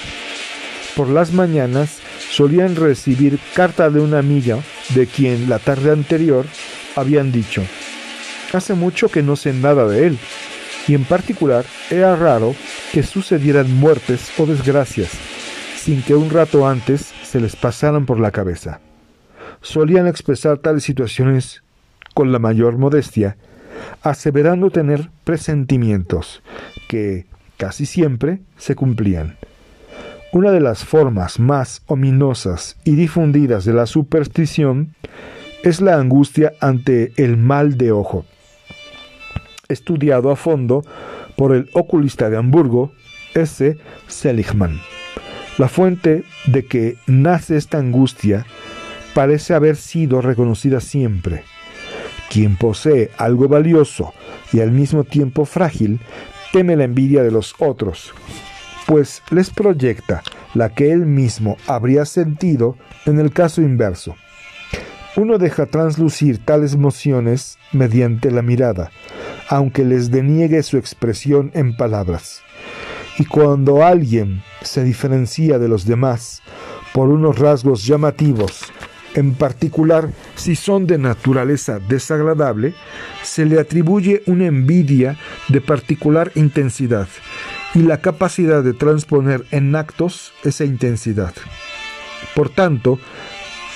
Por las mañanas solían recibir carta de una amiga de quien la tarde anterior habían dicho, hace mucho que no sé nada de él, y en particular era raro que sucedieran muertes o desgracias sin que un rato antes se les pasaran por la cabeza solían expresar tales situaciones con la mayor modestia, aseverando tener presentimientos que casi siempre se cumplían. Una de las formas más ominosas y difundidas de la superstición es la angustia ante el mal de ojo, estudiado a fondo por el oculista de Hamburgo, S. Seligman. La fuente de que nace esta angustia parece haber sido reconocida siempre. Quien posee algo valioso y al mismo tiempo frágil, teme la envidia de los otros, pues les proyecta la que él mismo habría sentido en el caso inverso. Uno deja translucir tales emociones mediante la mirada, aunque les deniegue su expresión en palabras. Y cuando alguien se diferencia de los demás por unos rasgos llamativos en particular si son de naturaleza desagradable, se le atribuye una envidia de particular intensidad y la capacidad de transponer en actos esa intensidad. Por tanto,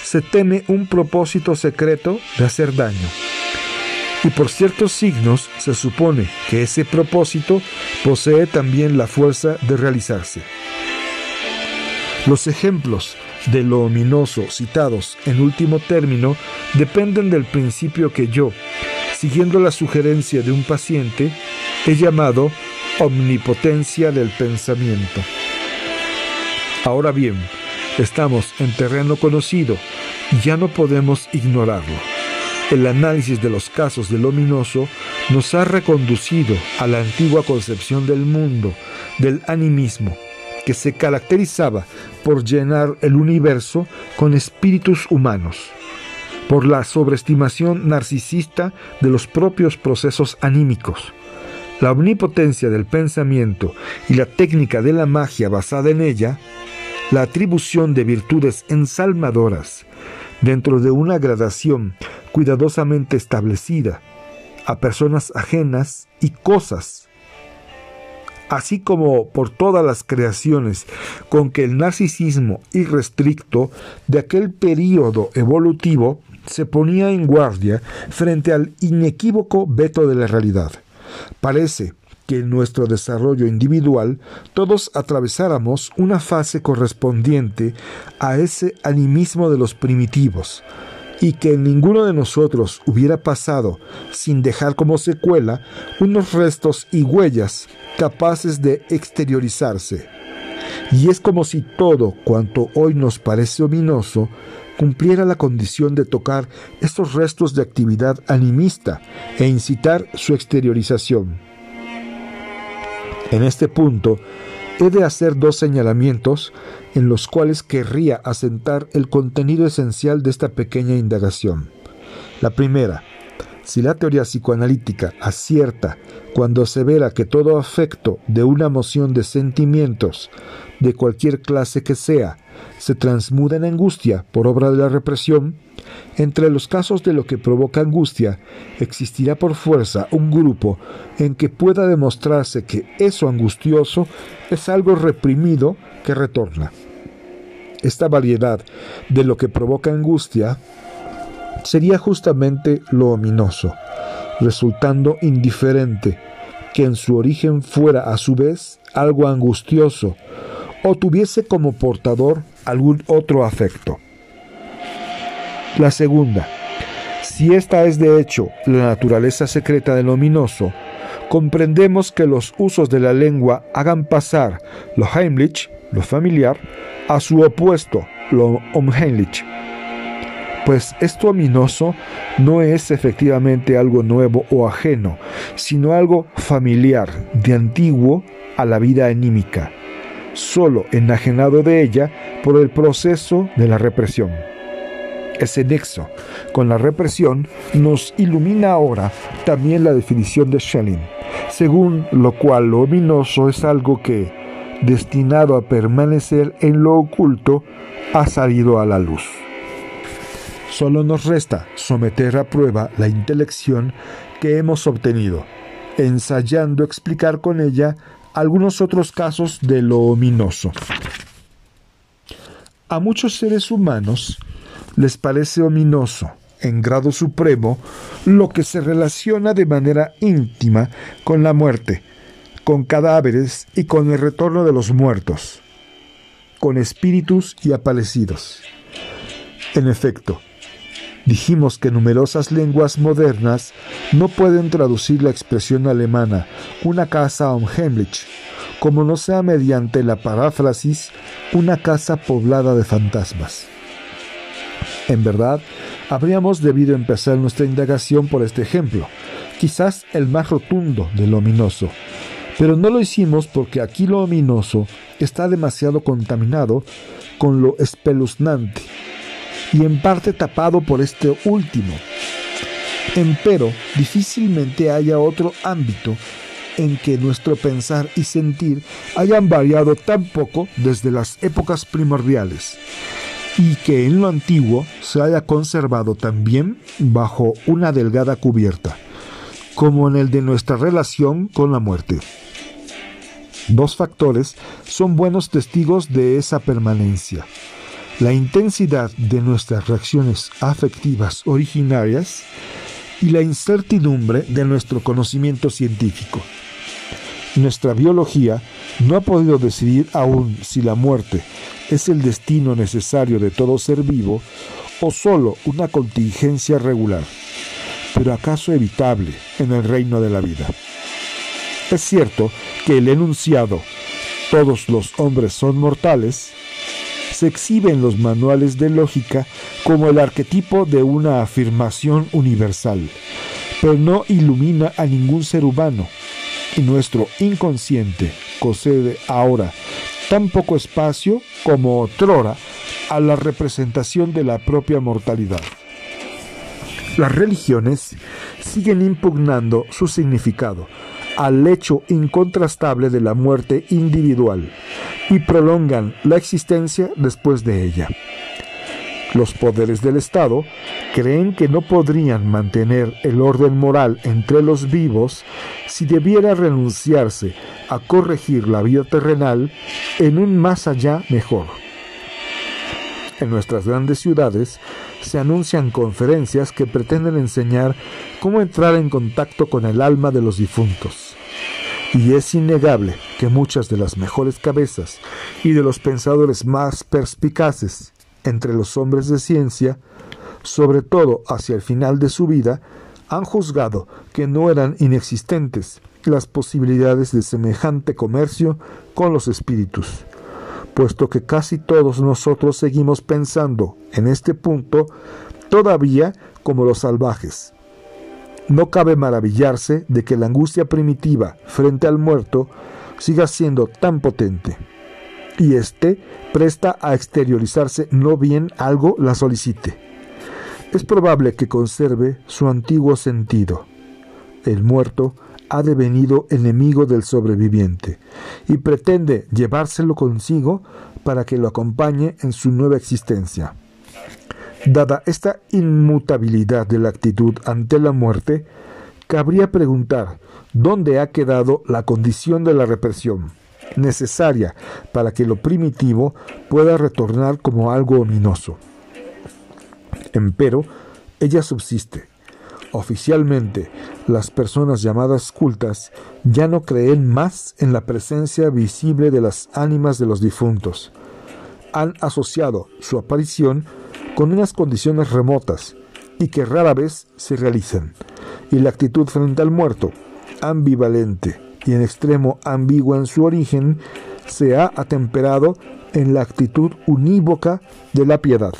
se teme un propósito secreto de hacer daño. Y por ciertos signos se supone que ese propósito posee también la fuerza de realizarse. Los ejemplos de lo ominoso citados en último término dependen del principio que yo, siguiendo la sugerencia de un paciente, he llamado omnipotencia del pensamiento. Ahora bien, estamos en terreno conocido y ya no podemos ignorarlo. El análisis de los casos del ominoso nos ha reconducido a la antigua concepción del mundo, del animismo, que se caracterizaba por llenar el universo con espíritus humanos, por la sobreestimación narcisista de los propios procesos anímicos, la omnipotencia del pensamiento y la técnica de la magia basada en ella, la atribución de virtudes ensalmadoras dentro de una gradación cuidadosamente establecida a personas ajenas y cosas así como por todas las creaciones con que el narcisismo irrestricto de aquel período evolutivo se ponía en guardia frente al inequívoco veto de la realidad. Parece que en nuestro desarrollo individual todos atravesáramos una fase correspondiente a ese animismo de los primitivos, y que ninguno de nosotros hubiera pasado sin dejar como secuela unos restos y huellas capaces de exteriorizarse. Y es como si todo cuanto hoy nos parece ominoso cumpliera la condición de tocar estos restos de actividad animista e incitar su exteriorización. En este punto, he de hacer dos señalamientos en los cuales querría asentar el contenido esencial de esta pequeña indagación. La primera, si la teoría psicoanalítica acierta cuando asevera que todo afecto de una moción de sentimientos, de cualquier clase que sea, se transmuda en angustia por obra de la represión, entre los casos de lo que provoca angustia, existirá por fuerza un grupo en que pueda demostrarse que eso angustioso es algo reprimido que retorna. Esta variedad de lo que provoca angustia sería justamente lo ominoso, resultando indiferente que en su origen fuera a su vez algo angustioso, o tuviese como portador algún otro afecto. La segunda, si esta es de hecho la naturaleza secreta del ominoso, comprendemos que los usos de la lengua hagan pasar lo Heimlich, lo familiar, a su opuesto, lo unheimlich. Pues esto ominoso no es efectivamente algo nuevo o ajeno, sino algo familiar, de antiguo a la vida anímica solo enajenado de ella por el proceso de la represión. Ese nexo con la represión nos ilumina ahora también la definición de Schelling, según lo cual lo ominoso es algo que, destinado a permanecer en lo oculto, ha salido a la luz. Solo nos resta someter a prueba la intelección que hemos obtenido, ensayando explicar con ella algunos otros casos de lo ominoso. A muchos seres humanos les parece ominoso, en grado supremo, lo que se relaciona de manera íntima con la muerte, con cadáveres y con el retorno de los muertos, con espíritus y aparecidos. En efecto, Dijimos que numerosas lenguas modernas no pueden traducir la expresión alemana una casa unheimlich, como no sea mediante la paráfrasis una casa poblada de fantasmas. En verdad, habríamos debido empezar nuestra indagación por este ejemplo, quizás el más rotundo de lo ominoso, pero no lo hicimos porque aquí lo ominoso está demasiado contaminado con lo espeluznante y en parte tapado por este último. Empero, difícilmente haya otro ámbito en que nuestro pensar y sentir hayan variado tan poco desde las épocas primordiales y que en lo antiguo se haya conservado también bajo una delgada cubierta, como en el de nuestra relación con la muerte. Dos factores son buenos testigos de esa permanencia la intensidad de nuestras reacciones afectivas originarias y la incertidumbre de nuestro conocimiento científico. Nuestra biología no ha podido decidir aún si la muerte es el destino necesario de todo ser vivo o sólo una contingencia regular, pero acaso evitable en el reino de la vida. Es cierto que el enunciado todos los hombres son mortales se exhibe en los manuales de lógica como el arquetipo de una afirmación universal, pero no ilumina a ningún ser humano, y nuestro inconsciente concede ahora tan poco espacio como otrora a la representación de la propia mortalidad. Las religiones siguen impugnando su significado al hecho incontrastable de la muerte individual, y prolongan la existencia después de ella. Los poderes del Estado creen que no podrían mantener el orden moral entre los vivos si debiera renunciarse a corregir la vida terrenal en un más allá mejor. En nuestras grandes ciudades se anuncian conferencias que pretenden enseñar cómo entrar en contacto con el alma de los difuntos. Y es innegable que muchas de las mejores cabezas y de los pensadores más perspicaces entre los hombres de ciencia sobre todo hacia el final de su vida, han juzgado que no eran inexistentes las posibilidades de semejante comercio con los espíritus, puesto que casi todos nosotros seguimos pensando en este punto todavía como los salvajes. No cabe maravillarse de que la angustia primitiva frente al muerto siga siendo tan potente, y éste presta a exteriorizarse no bien algo la solicite. Es probable que conserve su antiguo sentido. El muerto ha devenido enemigo del sobreviviente y pretende llevárselo consigo para que lo acompañe en su nueva existencia. Dada esta inmutabilidad de la actitud ante la muerte, cabría preguntar dónde ha quedado la condición de la represión, necesaria para que lo primitivo pueda retornar como algo ominoso. Empero, ella subsiste. Oficialmente, las personas llamadas cultas ya no creen más en la presencia visible de las ánimas de los difuntos. Han asociado su aparición con unas condiciones remotas y que rara vez se realizan, y la actitud frente al muerto, ambivalente y en extremo ambigua en su origen, se ha atemperado en la actitud unívoca de la piedad.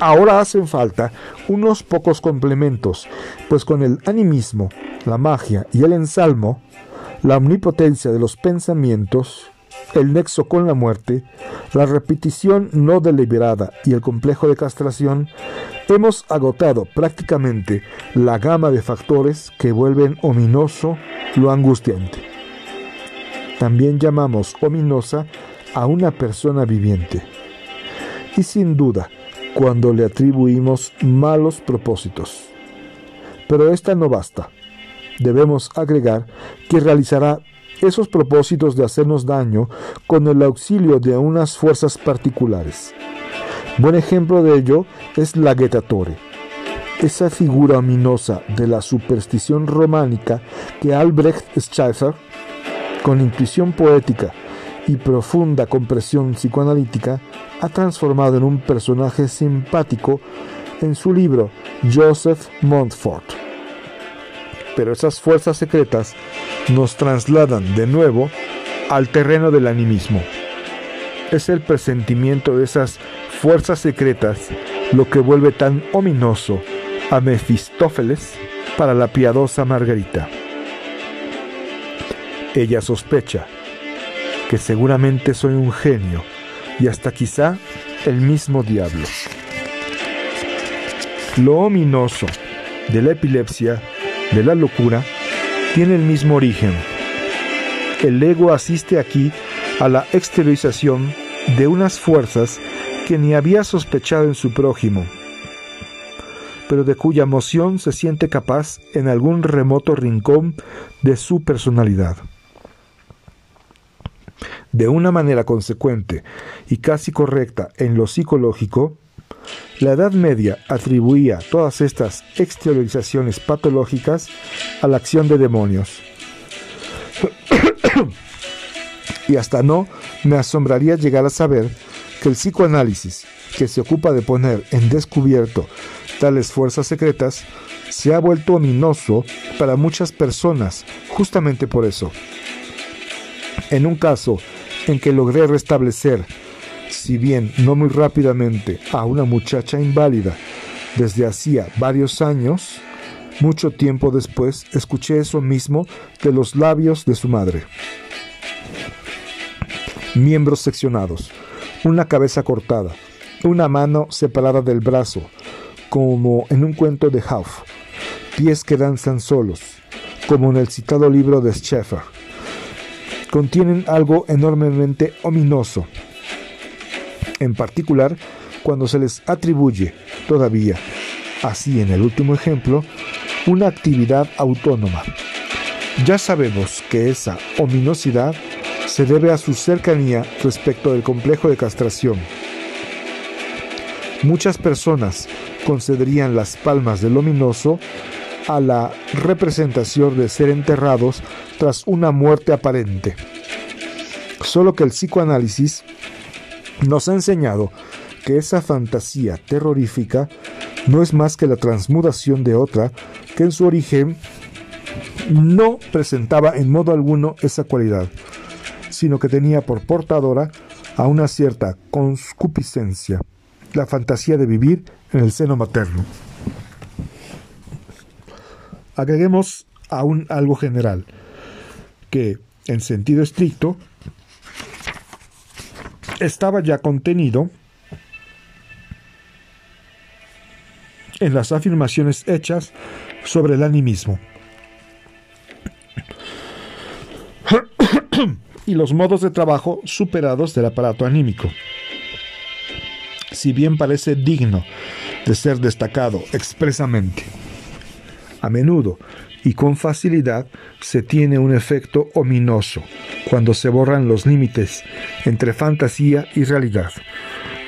Ahora hacen falta unos pocos complementos, pues con el animismo, la magia y el ensalmo, la omnipotencia de los pensamientos, el nexo con la muerte, la repetición no deliberada y el complejo de castración, hemos agotado prácticamente la gama de factores que vuelven ominoso lo angustiante. También llamamos ominosa a una persona viviente. Y sin duda, cuando le atribuimos malos propósitos. Pero esta no basta. Debemos agregar que realizará esos propósitos de hacernos daño con el auxilio de unas fuerzas particulares. Buen ejemplo de ello es la Getatore, esa figura ominosa de la superstición románica que Albrecht Schäfer, con intuición poética y profunda compresión psicoanalítica, ha transformado en un personaje simpático en su libro Joseph Montfort. Pero esas fuerzas secretas nos trasladan de nuevo al terreno del animismo. Es el presentimiento de esas fuerzas secretas lo que vuelve tan ominoso a Mefistófeles para la piadosa Margarita. Ella sospecha que seguramente soy un genio y hasta quizá el mismo diablo. Lo ominoso de la epilepsia, de la locura, tiene el mismo origen. El ego asiste aquí a la exteriorización de unas fuerzas que ni había sospechado en su prójimo, pero de cuya moción se siente capaz en algún remoto rincón de su personalidad. De una manera consecuente y casi correcta en lo psicológico, la Edad Media atribuía todas estas exteriorizaciones patológicas a la acción de demonios. y hasta no me asombraría llegar a saber que el psicoanálisis, que se ocupa de poner en descubierto tales fuerzas secretas, se ha vuelto ominoso para muchas personas, justamente por eso. En un caso en que logré restablecer, si bien no muy rápidamente, a una muchacha inválida desde hacía varios años, mucho tiempo después escuché eso mismo de los labios de su madre. Miembros seccionados, una cabeza cortada, una mano separada del brazo, como en un cuento de Hauff, pies que danzan solos, como en el citado libro de Scheffer contienen algo enormemente ominoso, en particular cuando se les atribuye todavía, así en el último ejemplo, una actividad autónoma. Ya sabemos que esa ominosidad se debe a su cercanía respecto del complejo de castración. Muchas personas concederían las palmas del ominoso a la representación de ser enterrados tras una muerte aparente. Solo que el psicoanálisis nos ha enseñado que esa fantasía terrorífica no es más que la transmutación de otra que en su origen no presentaba en modo alguno esa cualidad, sino que tenía por portadora a una cierta conscupiscencia, la fantasía de vivir en el seno materno. Agreguemos aún algo general, que, en sentido estricto, estaba ya contenido en las afirmaciones hechas sobre el animismo y los modos de trabajo superados del aparato anímico. Si bien parece digno de ser destacado expresamente, a menudo y con facilidad se tiene un efecto ominoso cuando se borran los límites entre fantasía y realidad,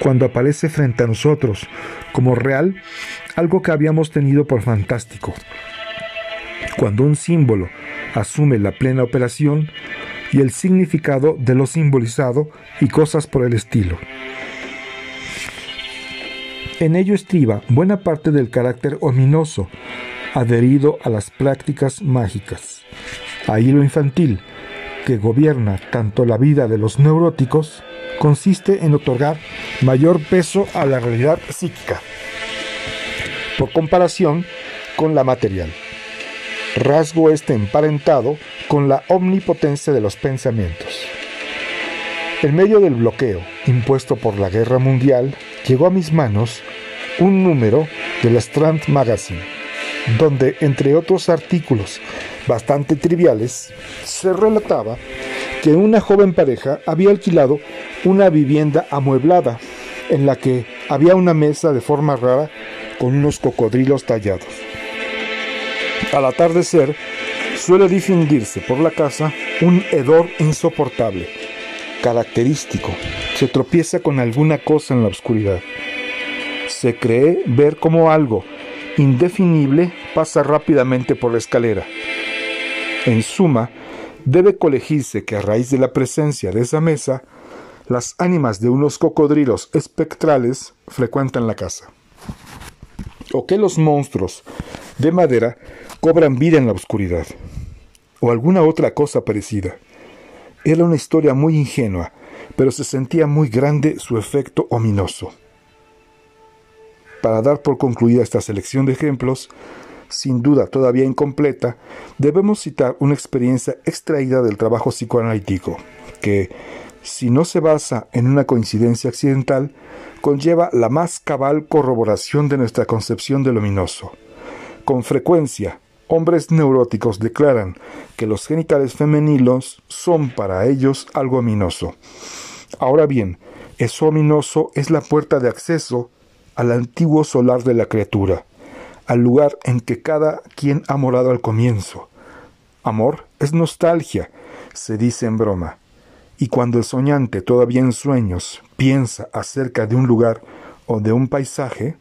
cuando aparece frente a nosotros como real algo que habíamos tenido por fantástico, cuando un símbolo asume la plena operación y el significado de lo simbolizado y cosas por el estilo. En ello estriba buena parte del carácter ominoso adherido a las prácticas mágicas. Ahí lo infantil, que gobierna tanto la vida de los neuróticos, consiste en otorgar mayor peso a la realidad psíquica, por comparación con la material. Rasgo este emparentado con la omnipotencia de los pensamientos. En medio del bloqueo impuesto por la guerra mundial, llegó a mis manos un número de la Strand Magazine donde, entre otros artículos bastante triviales, se relataba que una joven pareja había alquilado una vivienda amueblada en la que había una mesa de forma rara con unos cocodrilos tallados. Al atardecer suele difundirse por la casa un hedor insoportable, característico. Se tropieza con alguna cosa en la oscuridad. Se cree ver como algo indefinible pasa rápidamente por la escalera. En suma, debe colegirse que a raíz de la presencia de esa mesa, las ánimas de unos cocodrilos espectrales frecuentan la casa. O que los monstruos de madera cobran vida en la oscuridad. O alguna otra cosa parecida. Era una historia muy ingenua, pero se sentía muy grande su efecto ominoso. Para dar por concluida esta selección de ejemplos, sin duda todavía incompleta, debemos citar una experiencia extraída del trabajo psicoanalítico, que, si no se basa en una coincidencia accidental, conlleva la más cabal corroboración de nuestra concepción de luminoso. Con frecuencia, hombres neuróticos declaran que los genitales femeninos son para ellos algo ominoso. Ahora bien, eso ominoso es la puerta de acceso al antiguo solar de la criatura, al lugar en que cada quien ha morado al comienzo. Amor es nostalgia, se dice en broma, y cuando el soñante todavía en sueños piensa acerca de un lugar o de un paisaje,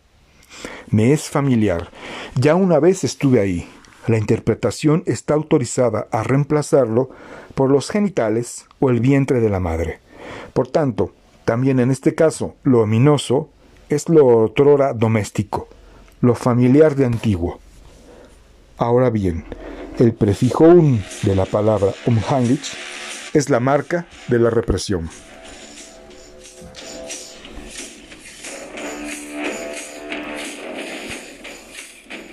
me es familiar, ya una vez estuve ahí. La interpretación está autorizada a reemplazarlo por los genitales o el vientre de la madre. Por tanto, también en este caso, lo ominoso es lo otrora doméstico, lo familiar de antiguo. Ahora bien, el prefijo un de la palabra umheimlich es la marca de la represión.